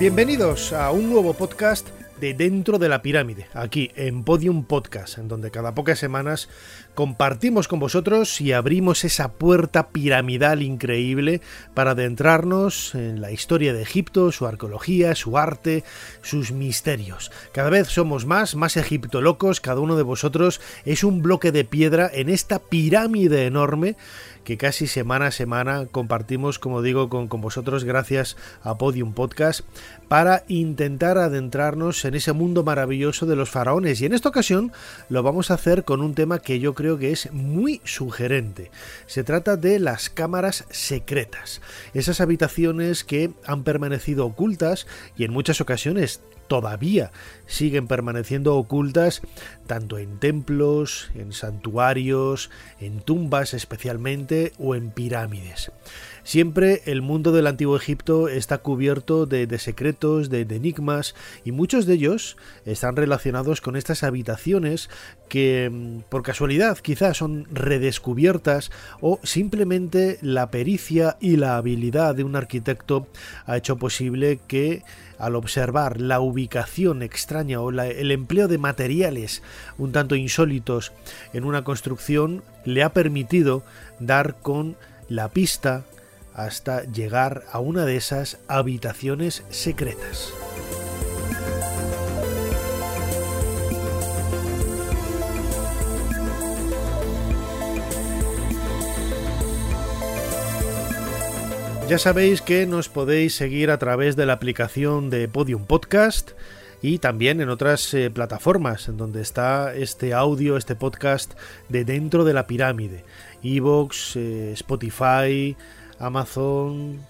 Bienvenidos a un nuevo podcast de Dentro de la Pirámide, aquí en Podium Podcast, en donde cada pocas semanas compartimos con vosotros y abrimos esa puerta piramidal increíble para adentrarnos en la historia de Egipto, su arqueología, su arte, sus misterios. Cada vez somos más, más egiptolocos, cada uno de vosotros es un bloque de piedra en esta pirámide enorme que casi semana a semana compartimos, como digo, con, con, vosotros gracias a Podium Podcast para intentar adentrarnos en ese mundo maravilloso de los faraones. Y en esta ocasión lo vamos a hacer con un tema que yo creo que es muy sugerente. Se trata de las cámaras secretas, esas habitaciones que han permanecido ocultas y en muchas ocasiones todavía siguen permaneciendo ocultas tanto en templos, en santuarios, en tumbas especialmente o en pirámides. Siempre el mundo del antiguo Egipto está cubierto de, secretos, de, enigmas, y muchos de ellos están relacionados con estas habitaciones que mm, por casualidad quizás son redescubiertas o simplemente la pericia y la habilidad de un arquitecto ha hecho posible que al observar la ubicación extraña o el empleo de materiales un tanto insólitos en una construcción le ha permitido dar con la pista hasta llegar a una de esas habitaciones secretas. Ya sabéis que nos podéis seguir a través de la aplicación de Podium Podcast y también en otras eh, plataformas en donde está este audio, este podcast de dentro de la pirámide. Evox, eh, Spotify, Amazon,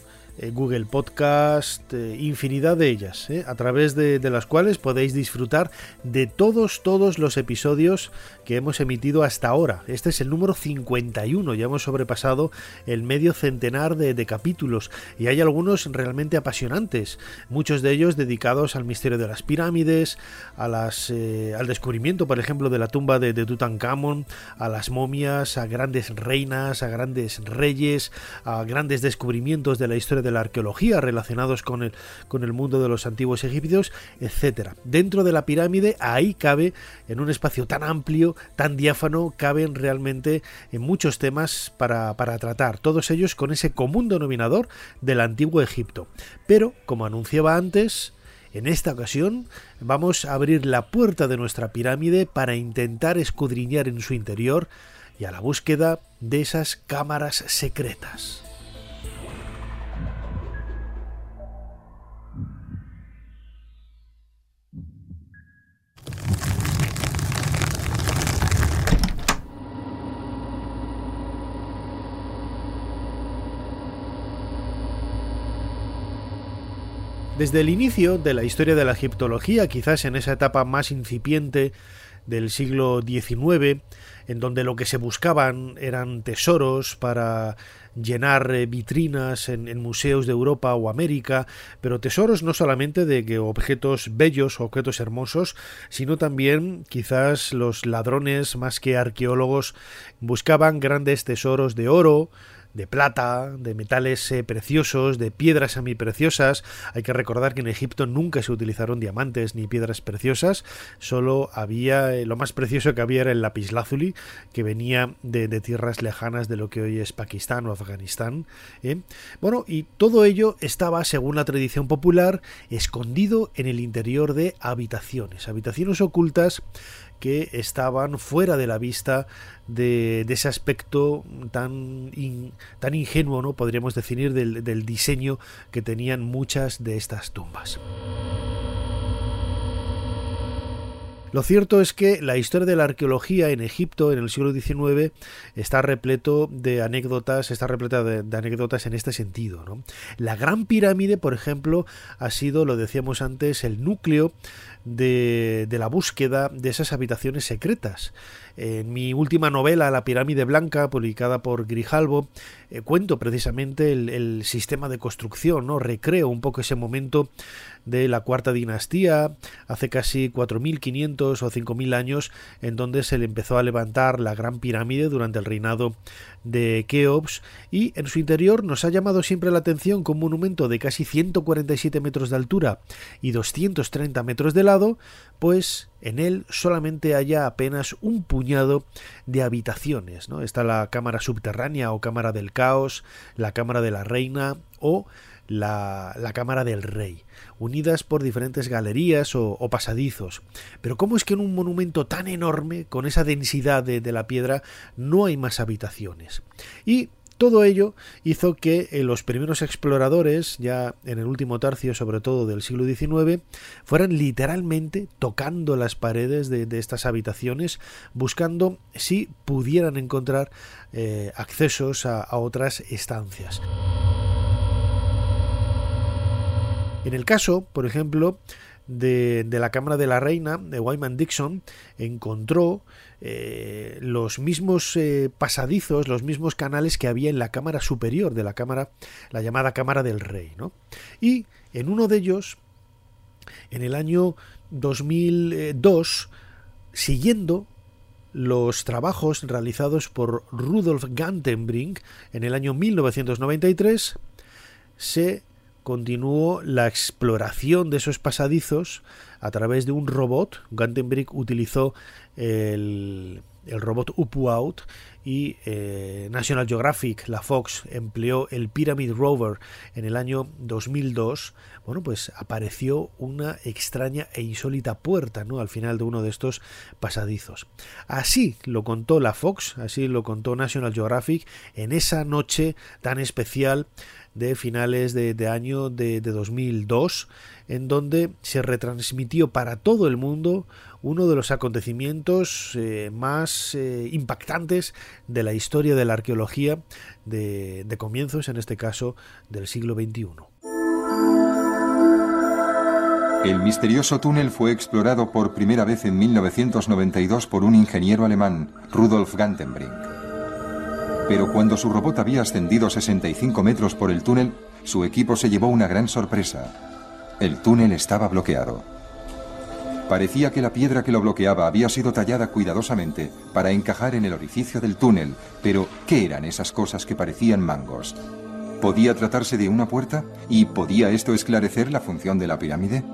Google Podcast, eh, infinidad de ellas, eh, a través de, las cuales podéis disfrutar de todos, todos los episodios que hemos emitido hasta ahora. Este es el número 51, ya hemos sobrepasado el medio centenar de, capítulos y hay algunos realmente apasionantes, muchos de ellos dedicados al misterio de las pirámides, al descubrimiento, por ejemplo, de la tumba de, de Tutankamón, a las momias, a grandes reinas, a grandes reyes, a grandes descubrimientos de la historia de la arqueología relacionados con el, con el mundo de los antiguos egipcios, etcétera. Dentro de la pirámide, ahí cabe, en un espacio tan amplio, tan diáfano, caben realmente en muchos temas para, para tratar, todos ellos con ese común denominador del antiguo Egipto. Pero, como anunciaba antes, en esta ocasión vamos a abrir la puerta de nuestra pirámide para intentar escudriñar en su interior y a la búsqueda de esas cámaras secretas. Desde el inicio de la historia de la egiptología, quizás en esa etapa más incipiente del siglo XIX, en donde lo que se buscaban eran tesoros para llenar vitrinas en, museos de Europa o América, pero tesoros no solamente de objetos bellos objetos hermosos, sino también quizás los ladrones más que arqueólogos buscaban grandes tesoros de oro, de plata, de metales eh, preciosos, de piedras semipreciosas. Hay que recordar que en Egipto nunca se utilizaron diamantes ni piedras preciosas, solo había eh, lo más precioso que había era el lapislázuli, que venía de, tierras lejanas de lo que hoy es Pakistán o Afganistán. ¿eh? Bueno, y todo ello estaba, según la tradición popular, escondido en el interior de habitaciones, habitaciones ocultas que estaban fuera de la vista de, ese aspecto tan, tan ingenuo, ¿no? podríamos definir, del diseño que tenían muchas de estas tumbas. Lo cierto es que la historia de la arqueología en Egipto en el siglo XIX está repleto de anécdotas, está repleta de, anécdotas en este sentido. La Gran Pirámide, por ejemplo, ha sido, lo decíamos antes, el núcleo de, de la búsqueda de esas habitaciones secretas. En mi última novela, La pirámide blanca, publicada por Grijalbo, eh, cuento precisamente el, sistema de construcción, ¿no? Recreo un poco ese momento de la cuarta dinastía, hace casi 4.500 o 5.000 años, en donde se le empezó a levantar la gran pirámide durante el reinado de Keops, y en su interior nos ha llamado siempre la atención que un monumento de casi 147 metros de altura y 230 metros de lado, pues en él solamente haya apenas un de habitaciones. ¿no? Está la cámara subterránea o cámara del caos, la cámara de la reina o la, cámara del rey, unidas por diferentes galerías o, pasadizos. Pero ¿cómo es que en un monumento tan enorme, con esa densidad de, de la piedra, no hay más habitaciones? Y todo ello hizo que eh, los primeros exploradores, ya en el último tercio sobre todo del siglo XIX, fueran literalmente tocando las paredes de, estas habitaciones, buscando si pudieran encontrar eh, accesos a, otras estancias. En el caso, por ejemplo, de, la Cámara de la Reina, de Wyman Dixon, encontró eh, los mismos eh, pasadizos, los mismos canales que había en la cámara superior de la cámara, la llamada Cámara del Rey. ¿no? Y en uno de ellos, en el año 2002, siguiendo los trabajos realizados por Rudolf Gantenbrink en el año 1993, se continuó la exploración de esos pasadizos a través de un robot. Gantenbrink utilizó el, el robot Upuaut y eh, National Geographic, la Fox, empleó el Pyramid Rover en el año 2002, bueno, pues apareció una extraña e insólita puerta, ¿no? Al final de uno de estos pasadizos. Así lo contó la Fox, así lo contó National Geographic en esa noche tan especial de finales de, año de, de 2002, en donde se retransmitió para todo el mundo uno de los acontecimientos eh, más eh, impactantes de la historia de la arqueología de, de comienzos, en este caso, del siglo XXI. El misterioso túnel fue explorado por primera vez en 1992 por un ingeniero alemán, Rudolf Gantenbrink. Pero cuando su robot había ascendido 65 metros por el túnel, su equipo se llevó una gran sorpresa. El túnel estaba bloqueado. Parecía que la piedra que lo bloqueaba había sido tallada cuidadosamente para encajar en el orificio del túnel, pero ¿qué eran esas cosas que parecían mangos? ¿Podía tratarse de una puerta? ¿Y podía esto esclarecer la función de la pirámide?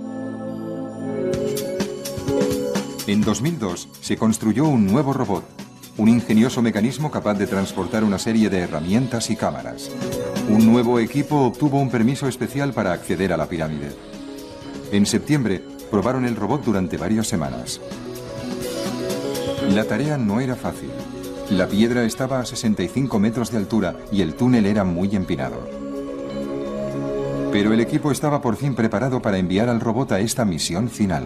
En 2002 se construyó un nuevo robot, un ingenioso mecanismo capaz de transportar una serie de herramientas y cámaras. Un nuevo equipo obtuvo un permiso especial para acceder a la pirámide. En septiembre, probaron el robot durante varias semanas. La tarea no era fácil. La piedra estaba a 65 metros de altura y el túnel era muy empinado. Pero el equipo estaba por fin preparado para enviar al robot a esta misión final.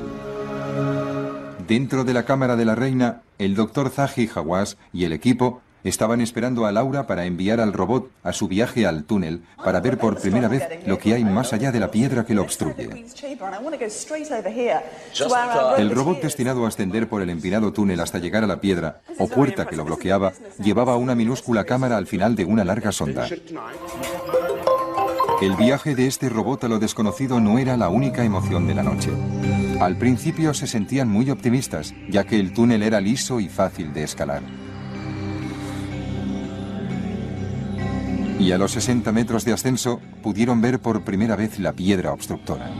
Dentro de la cámara de la reina, el doctor Zahi Hawass y el equipo Estaban esperando a Laura para enviar al robot a su viaje al túnel para ver por primera vez lo que hay más allá de la piedra que lo obstruye. El robot destinado a ascender por el empinado túnel hasta llegar a la piedra o puerta que lo bloqueaba llevaba una minúscula cámara al final de una larga sonda. El viaje de este robot a lo desconocido no era la única emoción de la noche. Al principio se sentían muy optimistas, ya que el túnel era liso y fácil de escalar. y a los 60 metros de ascenso pudieron ver por primera vez la piedra obstructora.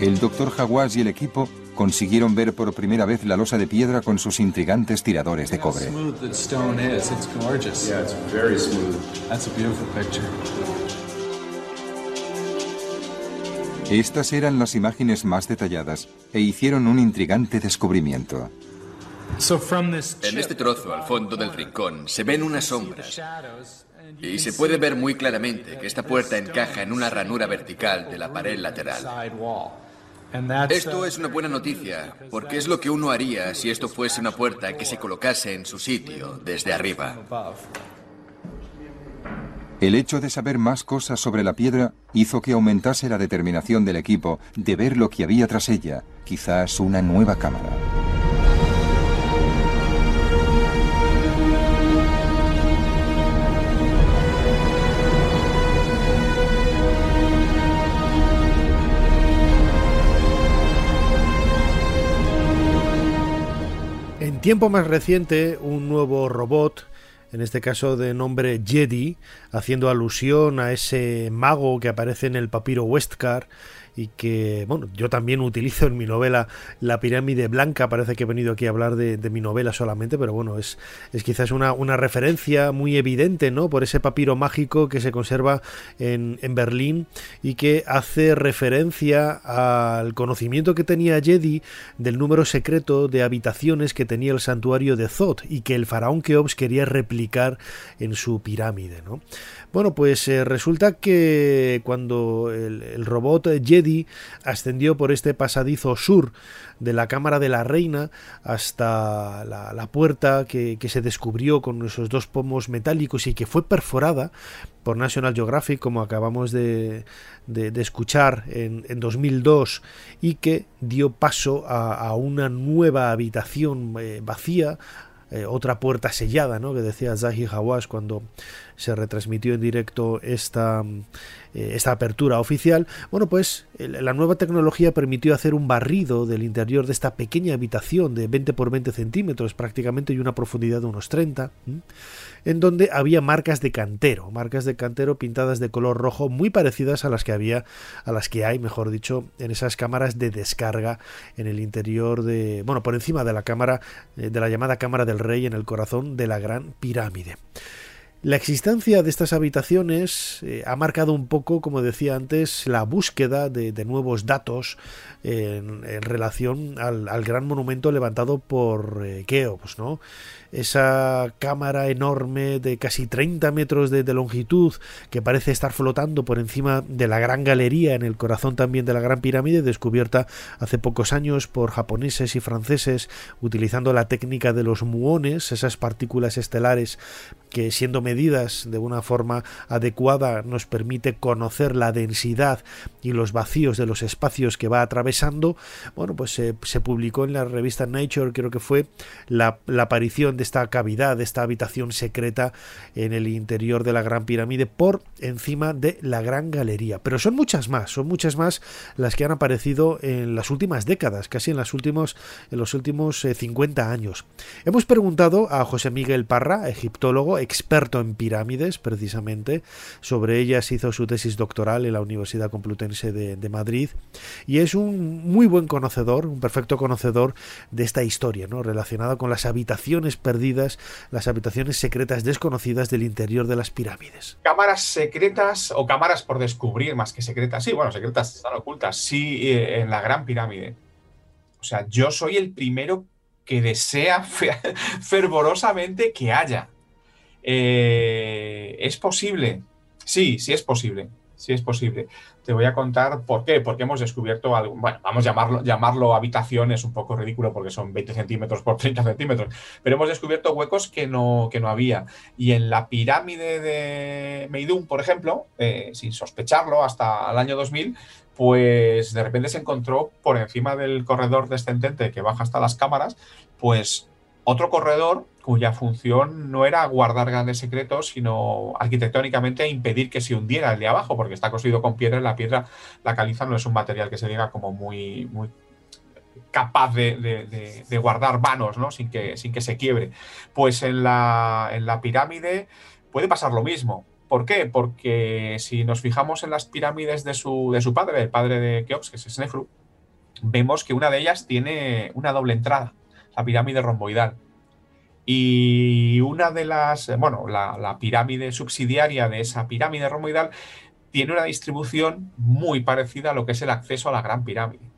El doctor Jaguas y el equipo consiguieron ver por primera vez la losa de piedra con sus intrigantes tiradores de cobre. Estas eran las imágenes más detalladas e hicieron un intrigante descubrimiento. En este trozo, al fondo del rincón, se ven unas sombras. Y se puede ver muy claramente que esta puerta encaja en una ranura vertical de la pared lateral. Esto es una buena noticia, porque es lo que uno haría si esto fuese una puerta que se colocase en su sitio desde arriba. El hecho de saber más cosas sobre la piedra hizo que aumentase la determinación del equipo de ver lo que había tras ella, quizás una nueva cámara. En tiempo más reciente, un nuevo robot en este caso de nombre Jedi, haciendo alusión a ese mago que aparece en el papiro Westcar y que, bueno, yo también utilizo en mi novela La pirámide blanca, parece que he venido aquí a hablar de, mi novela solamente, pero bueno, es, es quizás una, una, referencia muy evidente, ¿no? Por ese papiro mágico que se conserva en, en Berlín y que hace referencia al conocimiento que tenía Jedi del número secreto de habitaciones que tenía el santuario de Zod y que el faraón Keops quería replicar en su pirámide, ¿no? Bueno, pues eh, resulta que cuando el, robot Jedi ascendió por este pasadizo sur de la Cámara de la Reina hasta la, puerta que, se descubrió con esos dos pomos metálicos y que fue perforada por National Geographic, como acabamos de, escuchar en, 2002, y que dio paso a, una nueva habitación eh, vacía, eh, otra puerta sellada, ¿no? que decía Zahi Hawass cuando se retransmitió en directo esta, eh, esta apertura oficial, bueno, pues la nueva tecnología permitió hacer un barrido del interior de esta pequeña habitación de 20 por 20 centímetros prácticamente y una profundidad de unos 30, en donde había marcas de cantero, marcas de cantero pintadas de color rojo muy parecidas a las que había, a las que hay, mejor dicho, en esas cámaras de descarga en el interior de, bueno, por encima de la cámara, eh, de la llamada cámara del rey en el corazón de la gran pirámide. La existencia de estas habitaciones eh, ha marcado un poco, como decía antes, la búsqueda de, nuevos datos en, relación al, gran monumento levantado por eh, Keops, ¿no? esa cámara enorme de casi 30 metros de, longitud que parece estar flotando por encima de la gran galería en el corazón también de la gran pirámide descubierta hace pocos años por japoneses y franceses utilizando la técnica de los muones, esas partículas estelares que siendo medidas de una forma adecuada nos permite conocer la densidad y los vacíos de los espacios que va atravesando, bueno, pues se, publicó en la revista Nature, creo que fue la, la aparición de esta cavidad, de esta habitación secreta en el interior de la Gran Pirámide por encima de la Gran Galería. Pero son muchas más, son muchas más las que han aparecido en las últimas décadas, casi en, las últimos, en los últimos 50 eh, años. Hemos preguntado a José Miguel Parra, egiptólogo, experto en pirámides precisamente, sobre ellas hizo su tesis doctoral en la Universidad Complutense de, de Madrid y es un muy buen conocedor, un perfecto conocedor de esta historia, ¿no? relacionada con las habitaciones perdidas las habitaciones secretas desconocidas del interior de las pirámides. Cámaras secretas o cámaras por descubrir, más que secretas. Sí, bueno, secretas están ocultas. Sí, eh, en la Gran Pirámide. O sea, yo soy el primero que desea fervorosamente que haya. Eh, ¿Es posible? Sí, sí es posible. Sí es posible. Te voy a contar por qué, porque hemos descubierto algo, bueno, vamos a llamarlo, llamarlo habitación, es un poco ridículo porque son 20 centímetros por 30 centímetros, pero hemos descubierto huecos que no, que no había. Y en la pirámide de Meidum, por ejemplo, eh, sin sospecharlo hasta el año 2000, pues de repente se encontró por encima del corredor descendente que baja hasta las cámaras, pues otro corredor cuya función no era guardar grandes secretos, sino arquitectónicamente impedir que se hundiera el de abajo, porque está construido con piedra y la piedra, la caliza, no es un material que se diga como muy, muy capaz de, guardar vanos, ¿no? Sin que, sin que se quiebre. Pues en la, en la pirámide puede pasar lo mismo. ¿Por qué? Porque si nos fijamos en las pirámides de su, de su padre, el padre de Keops, que es Snefru, vemos que una de ellas tiene una doble entrada, la pirámide romboidal. Y una de las, bueno, la, pirámide subsidiaria de esa pirámide romboidal tiene una distribución muy parecida a lo que es el acceso a la gran pirámide.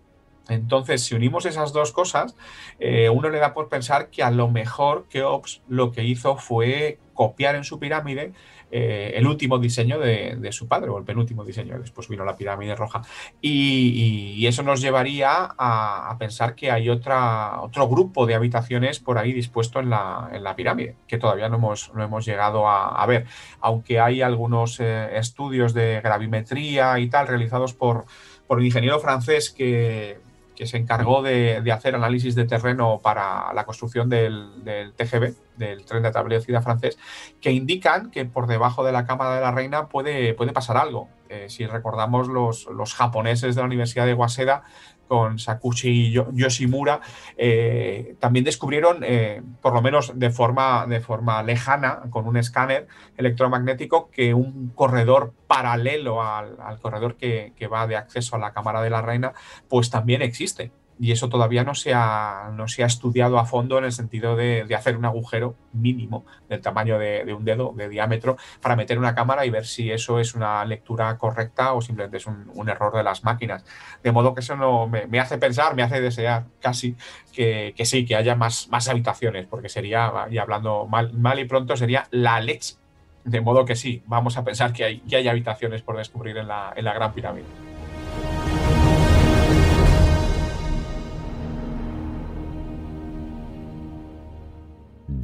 Entonces, si unimos esas dos cosas, eh, uno le da por pensar que a lo mejor Keops lo que hizo fue copiar en su pirámide eh, el último diseño de, su padre, o el penúltimo diseño, después vino la pirámide roja. Y, eso nos llevaría a, pensar que hay otra, otro grupo de habitaciones por ahí dispuesto en la, pirámide, que todavía no hemos, no hemos llegado a, ver, aunque hay algunos eh, estudios de gravimetría y tal realizados por, por un ingeniero francés que que se encargó de, hacer análisis de terreno para la construcción del, TGV, del tren de alta velocidad francés, que indican que por debajo de la Cámara de la Reina puede, puede pasar algo. Eh, si recordamos, los, los, japoneses de la Universidad de Waseda con Sakushi Yoshimura, eh, también descubrieron, eh, por lo menos de forma, de forma lejana, con un escáner electromagnético, que un corredor paralelo al, corredor que, que, va de acceso a la Cámara de la Reina, pues también existe y eso todavía no se ha, no se ha estudiado a fondo en el sentido de, hacer un agujero mínimo del tamaño de, un dedo de diámetro para meter una cámara y ver si eso es una lectura correcta o simplemente es un, error de las máquinas. De modo que eso no me, hace pensar, me hace desear casi que, sí, que haya más, más habitaciones, porque sería, y hablando mal, mal y pronto, sería la leche. De modo que sí, vamos a pensar que hay, que hay habitaciones por descubrir en la, en la Gran Pirámide.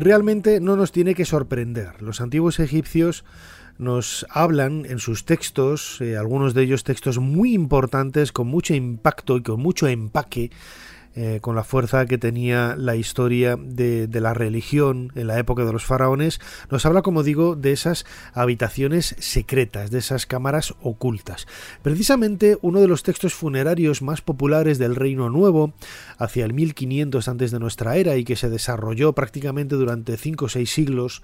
Realmente no nos tiene que sorprender. Los antiguos egipcios nos hablan en sus textos, eh, algunos de ellos textos muy importantes, con mucho impacto y con mucho empaque, eh, con la fuerza que tenía la historia de, la religión en la época de los faraones, nos habla, como digo, de esas habitaciones secretas, de esas cámaras ocultas. Precisamente uno de los textos funerarios más populares del Reino Nuevo, hacia el 1500 antes de nuestra era y que se desarrolló prácticamente durante cinco o seis siglos,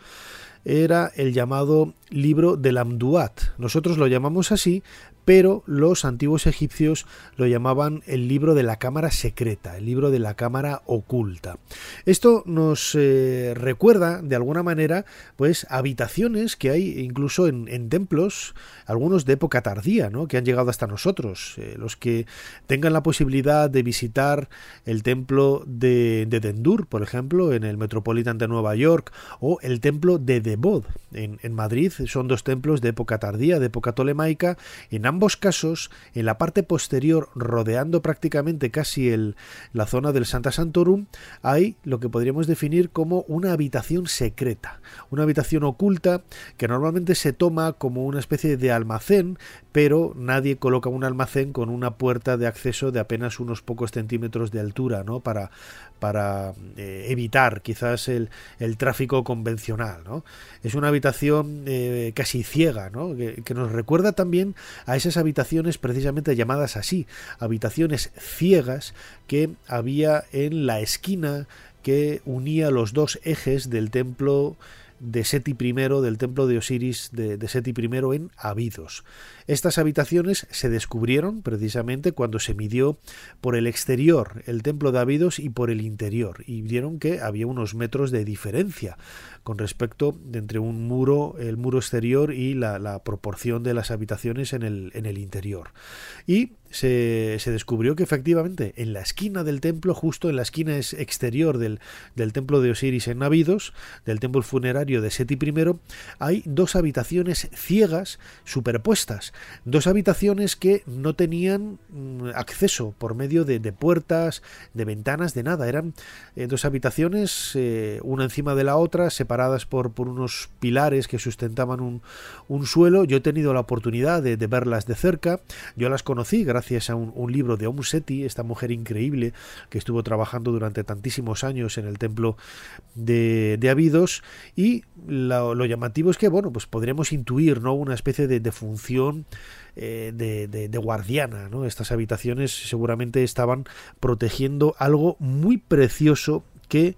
era el llamado libro del Amduat. Nosotros lo llamamos así pero los antiguos egipcios lo llamaban el libro de la cámara secreta, el libro de la cámara oculta. Esto nos eh, recuerda de alguna manera pues habitaciones que hay incluso en, templos, algunos de época tardía, ¿no? que han llegado hasta nosotros. Eh, los que tengan la posibilidad de visitar el templo de, Dendur, por ejemplo, en el Metropolitan de Nueva York, o el templo de Debod en, en Madrid, son dos templos de época tardía, de época tolemaica, en ambos casos, en la parte posterior, rodeando prácticamente casi el, la zona del Santa Santorum, hay lo que podríamos definir como una habitación secreta, una habitación oculta que normalmente se toma como una especie de almacén, pero nadie coloca un almacén con una puerta de acceso de apenas unos pocos centímetros de altura, ¿no? Para, para eh, evitar quizás el, tráfico convencional. ¿no? Es una habitación eh, casi ciega, ¿no? que, que, nos recuerda también a esas habitaciones precisamente llamadas así, habitaciones ciegas que había en la esquina que unía los dos ejes del templo de Seti I, del templo de Osiris de, de Seti I en Abidos. Estas habitaciones se descubrieron precisamente cuando se midió por el exterior el templo de Abidos y por el interior, y vieron que había unos metros de diferencia con respecto de entre un muro, el muro exterior y la, proporción de las habitaciones en el, en el interior. Y se, descubrió que efectivamente en la esquina del templo, justo en la esquina exterior del, del templo de Osiris en Navidos, del templo funerario de Seti I, hay dos habitaciones ciegas superpuestas, dos habitaciones que no tenían mm, acceso por medio de, puertas, de ventanas, de nada, eran eh, dos habitaciones, eh, una encima de la otra, separadas por, por unos pilares que sustentaban un, suelo. Yo he tenido la oportunidad de, verlas de cerca. Yo las conocí gracias a un, libro de Om Seti, esta mujer increíble que estuvo trabajando durante tantísimos años en el templo de, de Abidos. Y lo, llamativo es que, bueno, pues podríamos intuir ¿no? una especie de, función eh, de, de, guardiana. ¿no? Estas habitaciones seguramente estaban protegiendo algo muy precioso que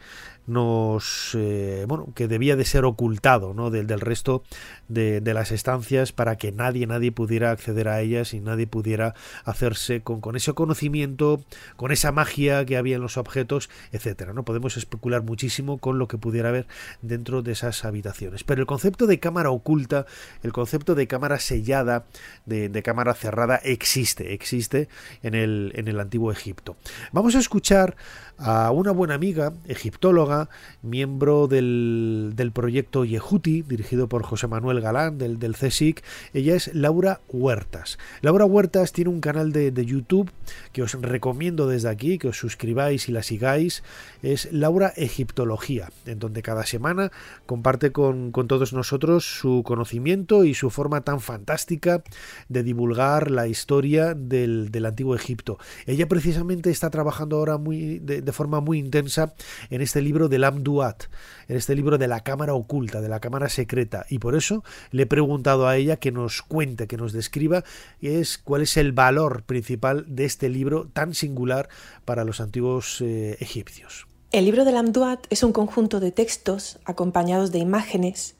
nos eh, bueno que debía de ser ocultado ¿no? del, del resto de, de, las estancias para que nadie nadie pudiera acceder a ellas y nadie pudiera hacerse con, con ese conocimiento con esa magia que había en los objetos etcétera no podemos especular muchísimo con lo que pudiera haber dentro de esas habitaciones. Pero el concepto de cámara oculta el concepto de cámara sellada de, de cámara cerrada existe existe en el en el antiguo Egipto. Vamos a escuchar a una buena amiga, egiptóloga, miembro del, proyecto Yehuti, dirigido por José Manuel Galán, del, del CSIC. Ella es Laura Huertas. Laura Huertas tiene un canal de, YouTube que os recomiendo desde aquí, que os suscribáis y la sigáis. Es Laura Egiptología, en donde cada semana comparte con, todos nosotros su conocimiento y su forma tan fantástica de divulgar la historia del, antiguo Egipto. Ella precisamente está trabajando ahora muy de forma muy intensa en este libro del Amduat, en este libro de la cámara oculta, de la cámara secreta. Y por eso le he preguntado a ella que nos cuente, que nos describa es cuál es el valor principal de este libro tan singular para los antiguos eh, egipcios. El libro del Amduat es un conjunto de textos acompañados de imágenes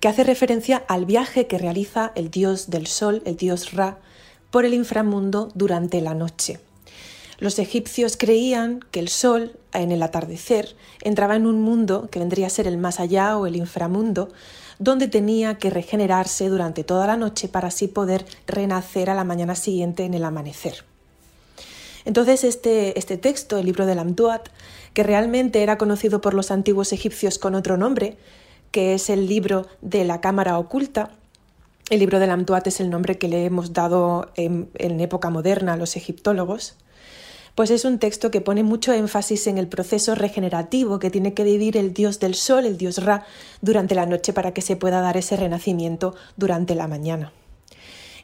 que hace referencia al viaje que realiza el dios del sol, el dios Ra, por el inframundo durante la noche. Los egipcios creían que el sol, en el atardecer, entraba en un mundo que vendría a ser el más allá o el inframundo, donde tenía que regenerarse durante toda la noche para así poder renacer a la mañana siguiente en el amanecer. Entonces este, este texto, el libro del Amduat, que realmente era conocido por los antiguos egipcios con otro nombre, que es el libro de la cámara oculta, el libro del Amduat es el nombre que le hemos dado en, en época moderna a los egiptólogos, pues es un texto que pone mucho énfasis en el proceso regenerativo que tiene que vivir el dios del sol, el dios Ra, durante la noche para que se pueda dar ese renacimiento durante la mañana.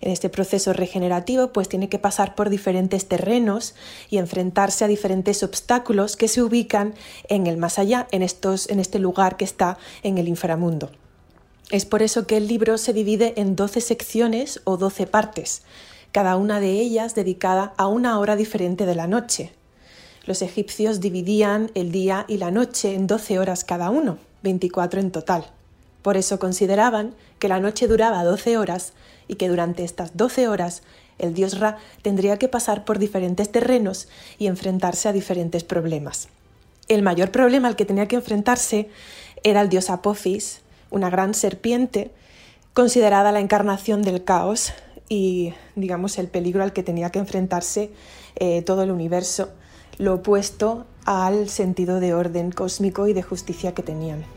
En este proceso regenerativo, pues tiene que pasar por diferentes terrenos y enfrentarse a diferentes obstáculos que se ubican en el más allá, en, estos, en este lugar que está en el inframundo. Es por eso que el libro se divide en 12 secciones o 12 partes, cada una de ellas dedicada a una hora diferente de la noche. Los egipcios dividían el día y la noche en 12 horas cada uno, 24 en total. Por eso consideraban que la noche duraba 12 horas y que durante estas 12 horas el dios Ra tendría que pasar por diferentes terrenos y enfrentarse a diferentes problemas. El mayor problema al que tenía que enfrentarse era el dios Apophis, una gran serpiente considerada la encarnación del caos, y digamos el peligro al que tenía que enfrentarse eh, todo el universo, lo opuesto al sentido de orden cósmico y de justicia que tenían.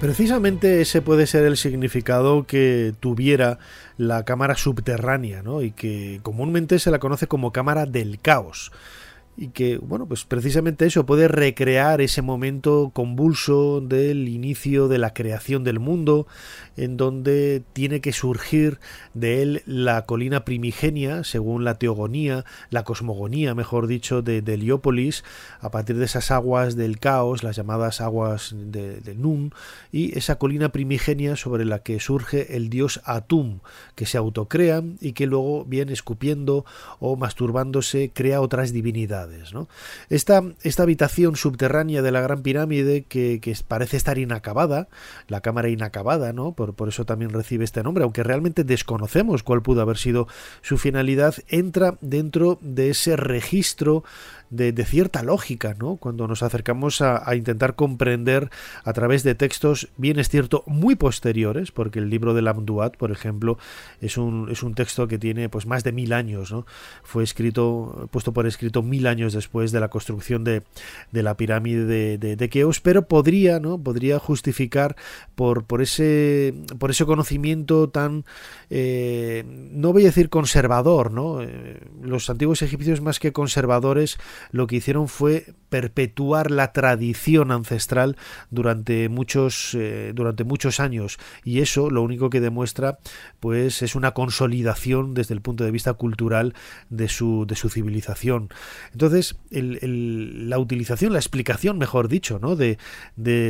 Precisamente ese puede ser el significado que tuviera la cámara subterránea, ¿no? Y que comúnmente se la conoce como cámara del caos y que, bueno, pues precisamente eso puede recrear ese momento convulso del inicio de la creación del mundo, en donde tiene que surgir de él la colina primigenia, según la teogonía, la cosmogonía, mejor dicho, de, de Heliópolis, a partir de esas aguas del caos, las llamadas aguas de, de Nun, y esa colina primigenia sobre la que surge el dios Atum, que se autocrea y que luego viene escupiendo o masturbándose, crea otras divinidades. Esta, esta, habitación subterránea de la Gran Pirámide que, que, parece estar inacabada, la cámara inacabada, ¿no? Por, por, eso también recibe este nombre, aunque realmente desconocemos cuál pudo haber sido su finalidad, entra dentro de ese registro de, cierta lógica, ¿no? Cuando nos acercamos a, a, intentar comprender a través de textos, bien es cierto, muy posteriores, porque el libro de Lamduat, por ejemplo, es un, es un texto que tiene pues más de mil años, ¿no? Fue escrito, puesto por escrito mil años después de la construcción de, de la pirámide de, de, de, Keops, pero podría, ¿no? Podría justificar por, por ese por ese conocimiento tan eh, no voy a decir conservador, ¿no? Eh, los antiguos egipcios más que conservadores lo que hicieron fue perpetuar la tradición ancestral durante muchos, eh, durante muchos años y eso lo único que demuestra pues es una consolidación desde el punto de vista cultural de su, de su civilización. Entonces Entonces, la utilización, la explicación, mejor dicho, ¿no? de,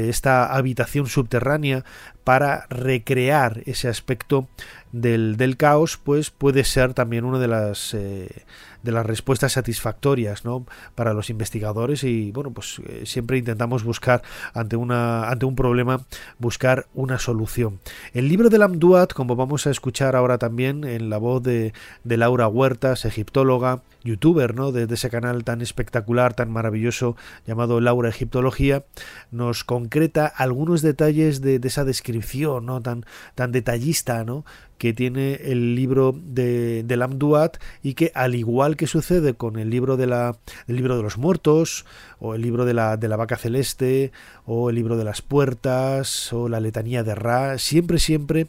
esta habitación subterránea para recrear ese aspecto del, caos, pues puede ser también una de las eh, de las respuestas satisfactorias ¿no? para los investigadores y bueno pues eh, siempre intentamos buscar ante una ante un problema buscar una solución el libro de Lamduat como vamos a escuchar ahora también en la voz de, de Laura Huertas egiptóloga youtuber ¿no? de, ese canal tan espectacular tan maravilloso llamado Laura Egiptología nos concreta algunos detalles de, de esa descripción ¿no? tan tan detallista ¿no? que tiene el libro de, de Lamduat y que al igual que sucede con el libro de la el libro de los muertos o el libro de la, de la vaca celeste o el libro de las puertas o la letanía de Ra siempre siempre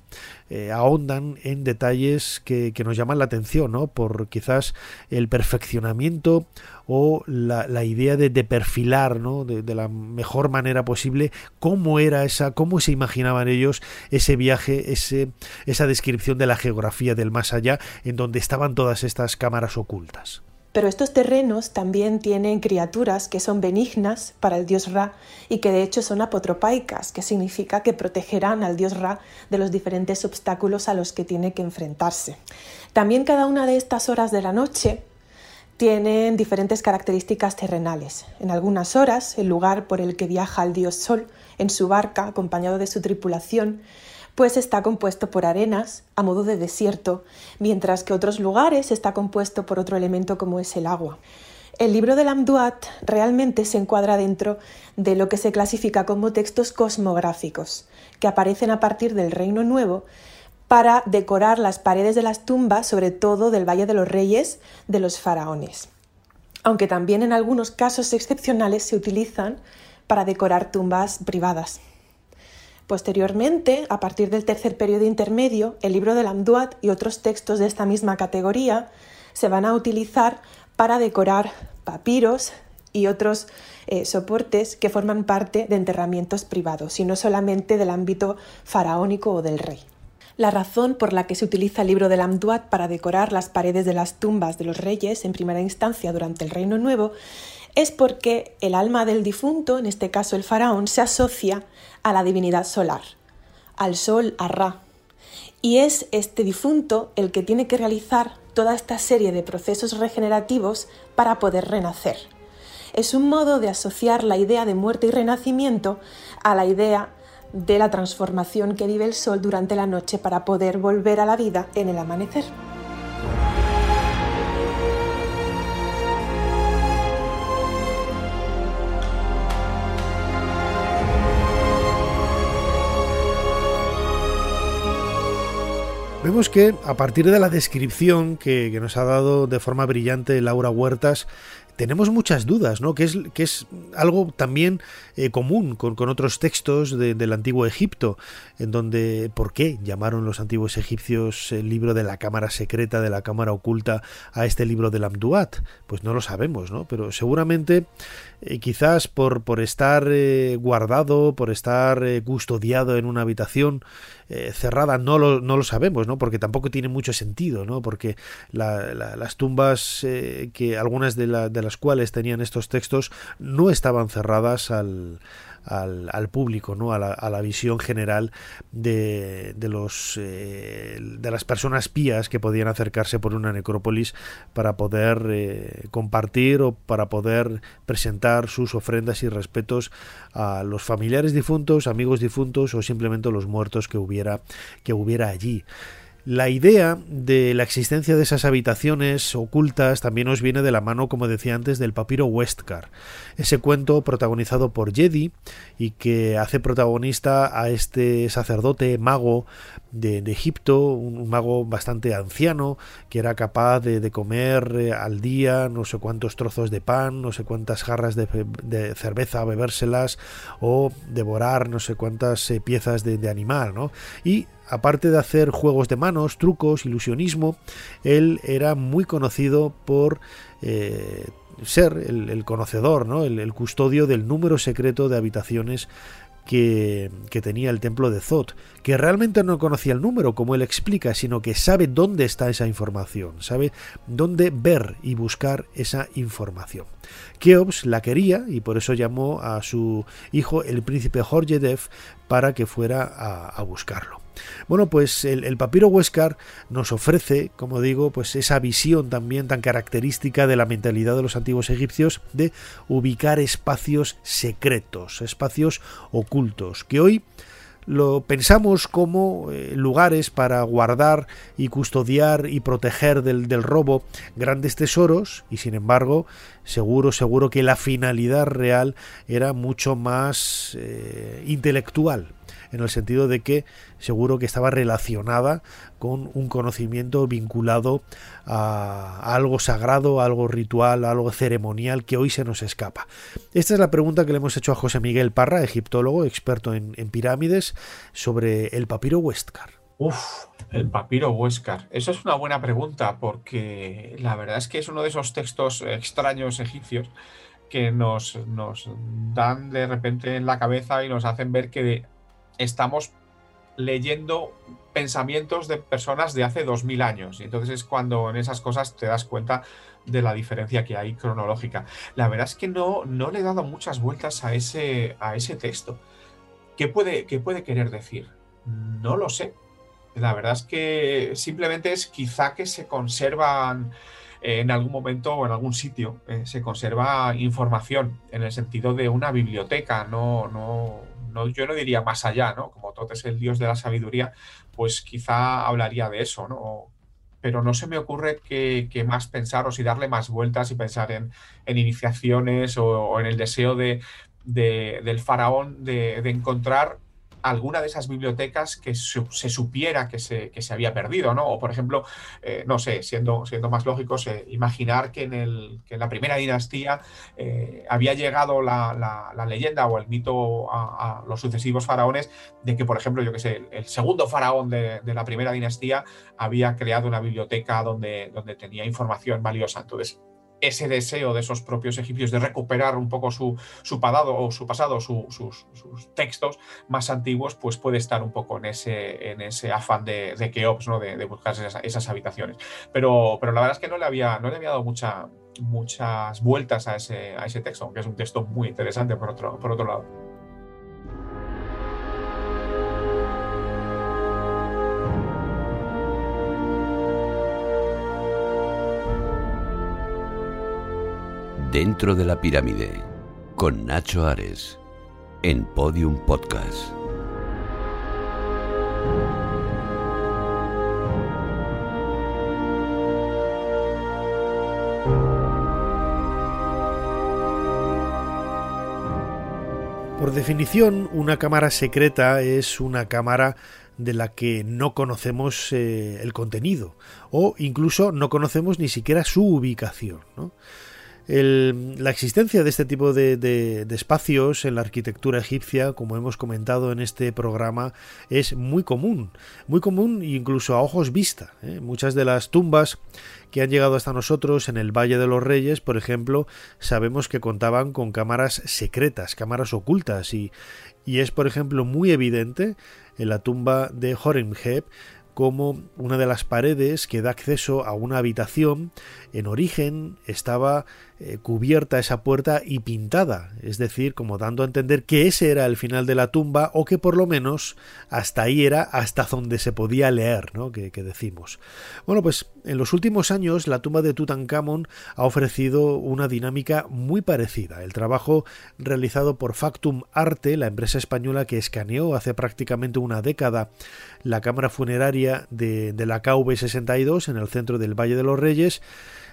eh, ahondan en detalles que, nos llaman la atención ¿no? por quizás el perfeccionamiento o la, idea de, perfilar ¿no? de, de, la mejor manera posible cómo era esa, cómo se imaginaban ellos ese viaje, ese, esa descripción de la geografía del más allá, en donde estaban todas estas cámaras ocultas. Pero estos terrenos también tienen criaturas que son benignas para el dios Ra y que de hecho son apotropaicas, que significa que protegerán al dios Ra de los diferentes obstáculos a los que tiene que enfrentarse. También cada una de estas horas de la noche tienen diferentes características terrenales. En algunas horas, el lugar por el que viaja el dios Sol en su barca, acompañado de su tripulación, pues está compuesto por arenas a modo de desierto, mientras que otros lugares está compuesto por otro elemento como es el agua. El libro de Lamduat realmente se encuadra dentro de lo que se clasifica como textos cosmográficos, que aparecen a partir del Reino Nuevo para decorar las paredes de las tumbas, sobre todo del Valle de los Reyes de los faraones. Aunque también en algunos casos excepcionales se utilizan para decorar tumbas privadas. Posteriormente, a partir del tercer periodo intermedio, el libro de Lamduat y otros textos de esta misma categoría se van a utilizar para decorar papiros y otros eh, soportes que forman parte de enterramientos privados y no solamente del ámbito faraónico o del rey. La razón por la que se utiliza el libro de Lamduat para decorar las paredes de las tumbas de los reyes en primera instancia durante el Reino Nuevo es porque el alma del difunto, en este caso el faraón, se asocia a la divinidad solar, al sol, a Ra. Y es este difunto el que tiene que realizar toda esta serie de procesos regenerativos para poder renacer. Es un modo de asociar la idea de muerte y renacimiento a la idea de la transformación que vive el sol durante la noche para poder volver a la vida en el amanecer. Vemos que a partir de la descripción que, nos ha dado de forma brillante Laura Huertas, tenemos muchas dudas, ¿no? Que es, que es algo también eh, común con, otros textos del antiguo Egipto, en donde, ¿por qué llamaron los antiguos egipcios el libro de la cámara secreta, de la cámara oculta, a este libro del Amduat? Pues no lo sabemos, ¿no? Pero seguramente, eh, quizás por, por estar eh, guardado, por estar custodiado en una habitación, cerrada no lo, no lo sabemos, ¿no? Porque tampoco tiene mucho sentido, ¿no? Porque las tumbas que algunas de, de, las cuales tenían estos textos no estaban cerradas al, al, público, ¿no? A la, visión general de, de los, eh, de las personas pías que podían acercarse por una necrópolis para poder eh, compartir o para poder presentar sus ofrendas y respetos a los familiares difuntos, amigos difuntos o simplemente los muertos que hubiera, que hubiera allí. La idea de la existencia de esas habitaciones ocultas también nos viene de la mano, como decía antes, del papiro Westcar, ese cuento protagonizado por Jedi y que hace protagonista a este sacerdote mago de, Egipto, un, mago bastante anciano que era capaz de, comer eh, al día no sé cuántos trozos de pan, no sé cuántas jarras de, cerveza, bebérselas o devorar no sé cuántas eh, piezas de, animal, ¿no? Y aparte de hacer juegos de manos, trucos, ilusionismo, él era muy conocido por eh, ser el, conocedor, ¿no? El, custodio del número secreto de habitaciones que, que tenía el templo de Zot, que realmente no conocía el número, como él explica, sino que sabe dónde está esa información, sabe dónde ver y buscar esa información. Keops la quería y por eso llamó a su hijo el príncipe Horjedev para que fuera a, buscarlo. Bueno, pues el, papiro Huescar nos ofrece, como digo, pues esa visión también tan característica de la mentalidad de los antiguos egipcios de ubicar espacios secretos, espacios ocultos, que hoy lo pensamos como eh, lugares para guardar y custodiar y proteger del, del, robo grandes tesoros y sin embargo seguro seguro que la finalidad real era mucho más eh, intelectual en el sentido de que seguro que estaba relacionada con un conocimiento vinculado a, algo sagrado, a algo ritual, a algo ceremonial que hoy se nos escapa. Esta es la pregunta que le hemos hecho a José Miguel Parra, egiptólogo, experto en, pirámides, sobre el papiro Huescar. Uf, el papiro Huescar. Eso es una buena pregunta porque la verdad es que es uno de esos textos extraños egipcios que nos, nos dan de repente en la cabeza y nos hacen ver que estamos leyendo pensamientos de personas de hace 2000 años. Y entonces es cuando en esas cosas te das cuenta de la diferencia que hay cronológica. La verdad es que no, no le he dado muchas vueltas a ese, a ese texto. ¿Qué puede, ¿Qué puede querer decir? No lo sé. La verdad es que simplemente es quizá que se conservan en algún momento o en algún sitio, eh, se conserva información en el sentido de una biblioteca, no, no, yo no diría más allá, ¿no? Como Tot es el dios de la sabiduría, pues quizá hablaría de eso, ¿no? Pero no se me ocurre que, más pensar o si darle más vueltas y pensar en, iniciaciones o, en el deseo de, del faraón de, encontrar alguna de esas bibliotecas que se supiera que se, se, había perdido, ¿no? O, por ejemplo, eh, no sé, siendo, siendo más lógicos, imaginar que en, el, que en, la primera dinastía eh, había llegado la, la, leyenda o el mito a, los sucesivos faraones de que, por ejemplo, yo que sé, el segundo faraón de, de, la primera dinastía había creado una biblioteca donde, donde tenía información valiosa. Entonces, ese deseo de esos propios egipcios de recuperar un poco su, su pasado o su pasado, sus, textos más antiguos, pues puede estar un poco en ese, en ese afán de, de Keops, ¿no? de, buscar esas, habitaciones. Pero, pero la verdad es que no le había, no le había dado mucha, muchas vueltas a ese, a ese texto, aunque es un texto muy interesante por otro, por otro lado. Dentro de la pirámide, con Nacho Ares, en Podium Podcast. Por definición, una cámara secreta es una cámara de la que no conocemos eh, el contenido o incluso no conocemos ni siquiera su ubicación. ¿no? La existencia de este tipo de, espacios en la arquitectura egipcia, como hemos comentado en este programa, es muy común, muy común incluso a ojos vista. ¿eh? Muchas de las tumbas que han llegado hasta nosotros en el Valle de los Reyes, por ejemplo, sabemos que contaban con cámaras secretas, cámaras ocultas, y, y es, por ejemplo, muy evidente en la tumba de Horemheb como una de las paredes que da acceso a una habitación en origen estaba eh, cubierta esa puerta y pintada, es decir, como dando a entender que ese era el final de la tumba o que por lo menos hasta ahí era hasta donde se podía leer, ¿no? Que, decimos. Bueno, pues en los últimos años la tumba de Tutankamón ha ofrecido una dinámica muy parecida. El trabajo realizado por Factum Arte, la empresa española que escaneó hace prácticamente una década la cámara funeraria de, de la KV62 en el centro del Valle de los Reyes,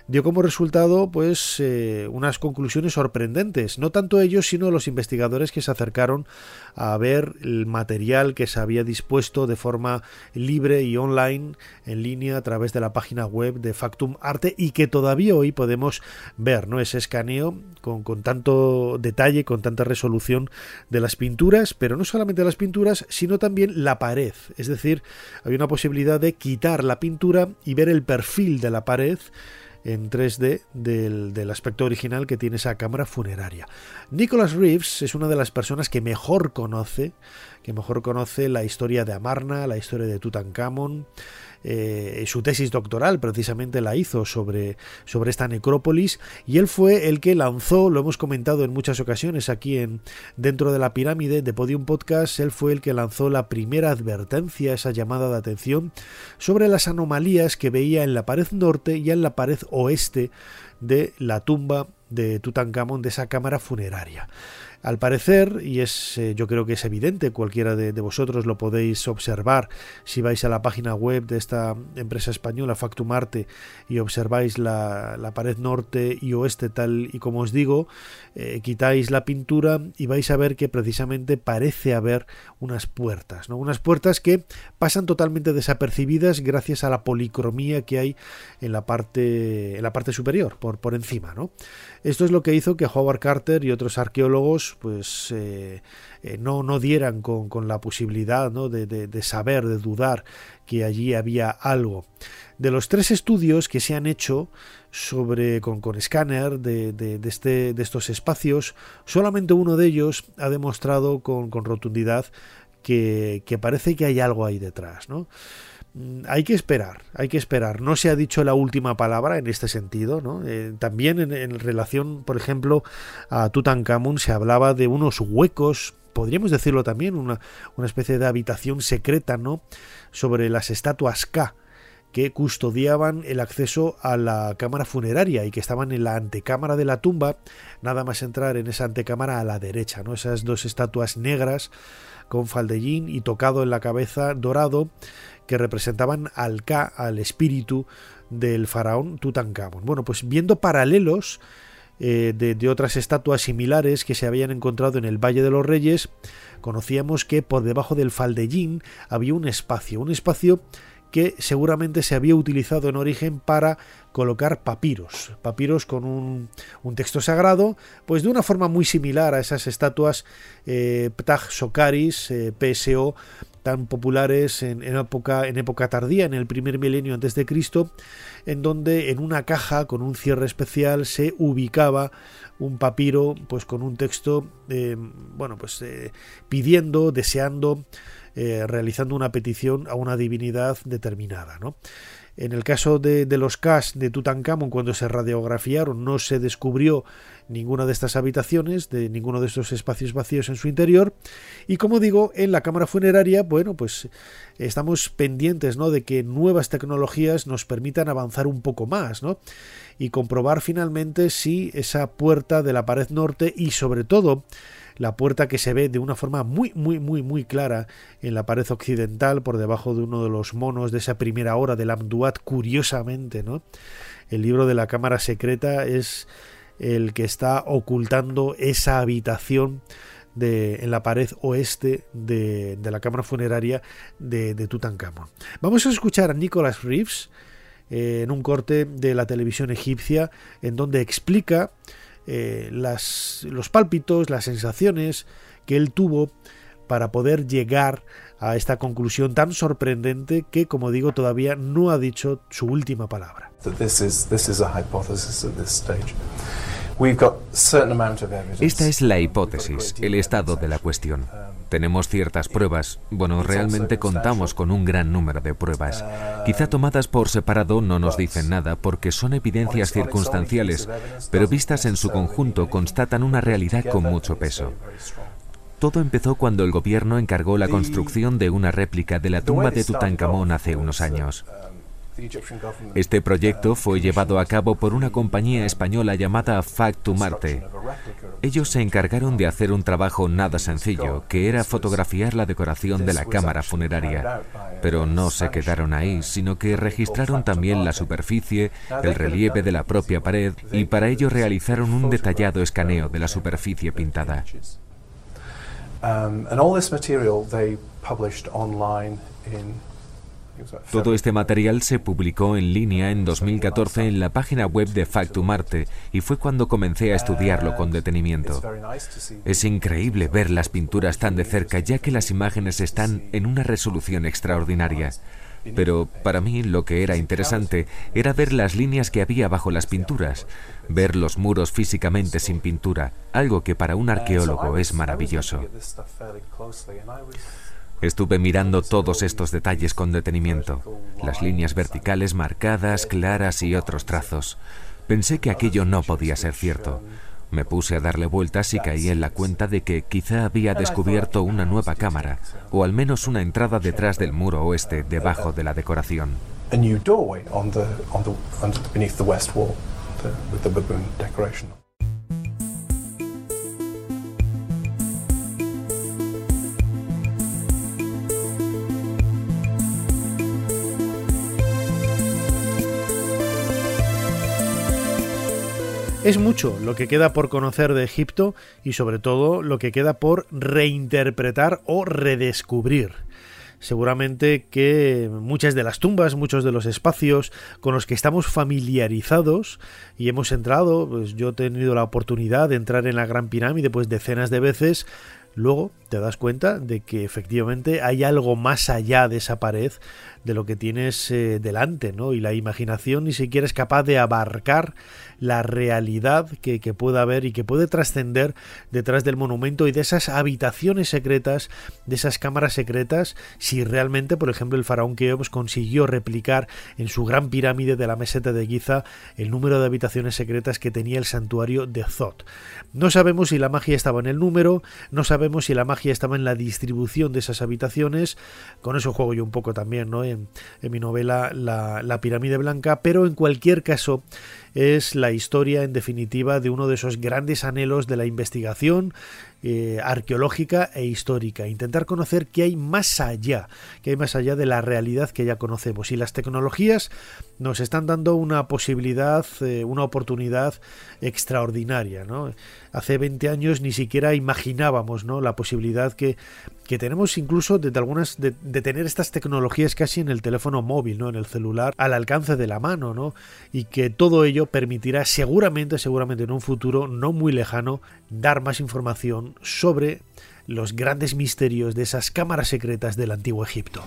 dio como resultado pues eh, unas conclusiones sorprendentes, no tanto ellos sino los investigadores que se acercaron a ver el material que se había dispuesto de forma libre y online en línea a través de la página web de Factum Arte y que todavía hoy podemos ver, ¿no? Ese escaneo con, con tanto detalle, con tanta resolución de las pinturas, pero no solamente las pinturas, sino también la pared, es decir, hay una posibilidad de quitar la pintura y ver el perfil de la pared en 3D del, del, aspecto original que tiene esa cámara funeraria. Nicholas Reeves es una de las personas que mejor conoce, que mejor conoce la historia de Amarna, la historia de Tutankamón, eh, su tesis doctoral precisamente la hizo sobre, sobre esta necrópolis y él fue el que lanzó, lo hemos comentado en muchas ocasiones aquí en dentro de la pirámide de Podium Podcast, él fue el que lanzó la primera advertencia, esa llamada de atención sobre las anomalías que veía en la pared norte y en la pared oeste de la tumba de Tutankamón de esa cámara funeraria. Al parecer, y es eh, yo creo que es evidente, cualquiera de, vosotros lo podéis observar si vais a la página web de esta empresa española, Factumarte, y observáis la, pared norte y oeste tal y como os digo, eh, quitáis la pintura y vais a ver que precisamente parece haber unas puertas, ¿no? unas puertas que pasan totalmente desapercibidas gracias a la policromía que hay en la parte, en la parte superior, por, por encima. ¿no? Esto es lo que hizo que Howard Carter y otros arqueólogos pues eh, eh, no, no, dieran con, la posibilidad de, saber, de dudar que allí había algo. De los tres estudios que se han hecho sobre con, con escáner de, este, de estos espacios, solamente uno de ellos ha demostrado con, rotundidad que, que, parece que hay algo ahí detrás. ¿no? Mm, hay que esperar, hay que esperar. No se ha dicho la última palabra en este sentido, ¿no? Eh, también en, relación, por ejemplo, a Tutankamón se hablaba de unos huecos, podríamos decirlo también, una, una especie de habitación secreta, ¿no? Sobre las estatuas K que custodiaban el acceso a la cámara funeraria y que estaban en la antecámara de la tumba, nada más entrar en esa antecámara a la derecha, ¿no? Esas dos estatuas negras con faldellín y tocado en la cabeza dorado que representaban al Ka, al espíritu del faraón Tutankamón. Bueno, pues viendo paralelos eh, de, otras estatuas similares que se habían encontrado en el Valle de los Reyes, conocíamos que por debajo del faldellín había un espacio, un espacio que seguramente se había utilizado en origen para colocar papiros, papiros con un, texto sagrado, pues de una forma muy similar a esas estatuas eh, Ptah Sokaris, eh, PSO, tan populares en, época, en época tardía, en el primer milenio antes de Cristo, en donde en una caja con un cierre especial se ubicaba un papiro, pues con un texto, eh, bueno, pues pidiendo, deseando, eh, realizando una petición a una divinidad determinada, ¿no? En el caso de, los CAS de Tutankamón, cuando se radiografiaron, no se descubrió ninguna de estas habitaciones, de ninguno de estos espacios vacíos en su interior. Y como digo, en la cámara funeraria, bueno, pues estamos pendientes ¿no? de que nuevas tecnologías nos permitan avanzar un poco más, ¿no? Y comprobar finalmente si esa puerta de la pared norte y sobre todo la puerta que se ve de una forma muy, muy, muy, muy clara en la pared occidental, por debajo de uno de los monos de esa primera hora del Amduat, curiosamente, ¿no? El libro de la cámara secreta es el que está ocultando esa habitación de, en la pared oeste de, la cámara funeraria de, de, Tutankamón. Vamos a escuchar a Nicholas Reeves eh, en un corte de la televisión egipcia en donde explica eh, las, los pálpitos, las sensaciones que él tuvo para poder llegar a esta conclusión tan sorprendente que, como digo, todavía no ha dicho su última palabra. Esta es la hipótesis, el estado de la cuestión. Tenemos ciertas pruebas. Bueno, realmente contamos con un gran número de pruebas. Quizá tomadas por separado no nos dicen nada porque son evidencias circunstanciales, pero vistas en su conjunto constatan una realidad con mucho peso. Todo empezó cuando el gobierno encargó la construcción de una réplica de la tumba de Tutankamón hace unos años. Este proyecto fue llevado a cabo por una compañía española llamada Factum Arte. Ellos se encargaron de hacer un trabajo nada sencillo, que era fotografiar la decoración de la cámara funeraria. Pero no se quedaron ahí, sino que registraron también la superficie, el relieve de la propia pared y para ello realizaron un detallado escaneo de la superficie pintada. Um, todo este material se publicó en línea en 2014 en la página web de Factum Arte y fue cuando comencé a estudiarlo con detenimiento. Es increíble ver las pinturas tan de cerca ya que las imágenes están en una resolución extraordinaria. Pero para mí lo que era interesante era ver las líneas que había bajo las pinturas, ver los muros físicamente sin pintura, algo que para un arqueólogo es maravilloso. Estuve mirando todos estos detalles con detenimiento, las líneas verticales marcadas, claras y otros trazos. Pensé que aquello no podía ser cierto. Me puse a darle vueltas y caí en la cuenta de que quizá había descubierto una nueva cámara, o al menos una entrada detrás del muro oeste, debajo de la decoración. Es mucho lo que queda por conocer de Egipto y sobre todo lo que queda por reinterpretar o redescubrir. Seguramente que muchas de las tumbas, muchos de los espacios con los que estamos familiarizados y hemos entrado, pues yo he tenido la oportunidad de entrar en la Gran Pirámide pues decenas de veces, luego te das cuenta de que efectivamente hay algo más allá de esa pared de lo que tienes eh, delante, ¿no? Y la imaginación ni siquiera es capaz de abarcar la realidad que, pueda haber y que puede trascender detrás del monumento y de esas habitaciones secretas, de esas cámaras secretas, si realmente, por ejemplo, el faraón Keops consiguió replicar en su gran pirámide de la meseta de Giza el número de habitaciones secretas que tenía el santuario de Zot. No sabemos si la magia estaba en el número, no sabemos si la magia estaba en la distribución de esas habitaciones, con eso juego yo un poco también, ¿no? Mi novela la, la pirámide blanca, pero en cualquier caso es la historia en definitiva de uno de esos grandes anhelos de la investigación eh, arqueológica e histórica, intentar conocer qué hay más allá, qué hay más allá de la realidad que ya conocemos. Y las tecnologías nos están dando una posibilidad, eh, una oportunidad extraordinaria. Hace 20 años ni siquiera imaginábamos la posibilidad que, tenemos incluso de, algunas de, tener estas tecnologías casi en el teléfono móvil, en el celular, al alcance de la mano, ¿no? y que todo ello permitirá seguramente, seguramente en un futuro no muy lejano, dar más información sobre los grandes misterios de esas cámaras secretas del antiguo Egipto.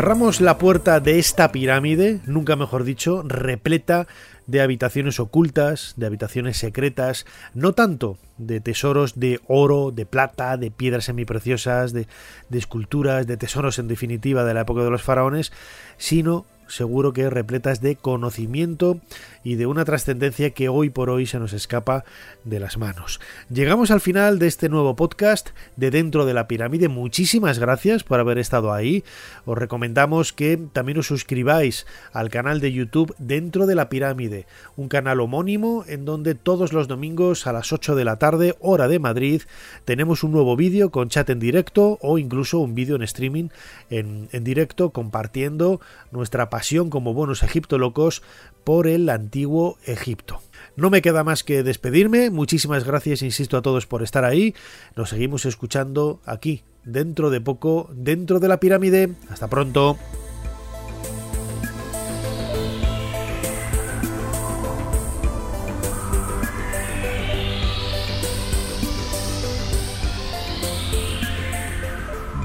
Cerramos la puerta de esta pirámide, nunca mejor dicho, repleta de habitaciones ocultas, de habitaciones secretas, no tanto de tesoros de oro, de plata, de piedras semipreciosas, de, de esculturas, de tesoros en definitiva de la época de los faraones, sino seguro que repletas de conocimiento y de una trascendencia que hoy por hoy se nos escapa de las manos. Llegamos al final de este nuevo podcast de Dentro de la Pirámide. Muchísimas gracias por haber estado ahí. Os recomendamos que también os suscribáis al canal de YouTube Dentro de la Pirámide, un canal homónimo en donde todos los domingos a las 8 de la tarde, hora de Madrid, tenemos un nuevo vídeo con chat en directo o incluso un vídeo en streaming en, en directo compartiendo nuestra como buenos egiptolocos por el antiguo Egipto. No me queda más que despedirme. Muchísimas gracias, insisto, a todos por estar ahí. Nos seguimos escuchando aquí, dentro de poco, dentro de la pirámide. Hasta pronto.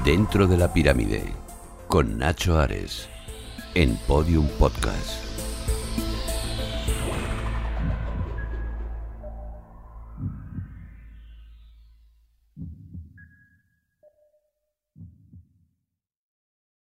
Dentro de la pirámide, con Nacho Ares, en Podium Podcast.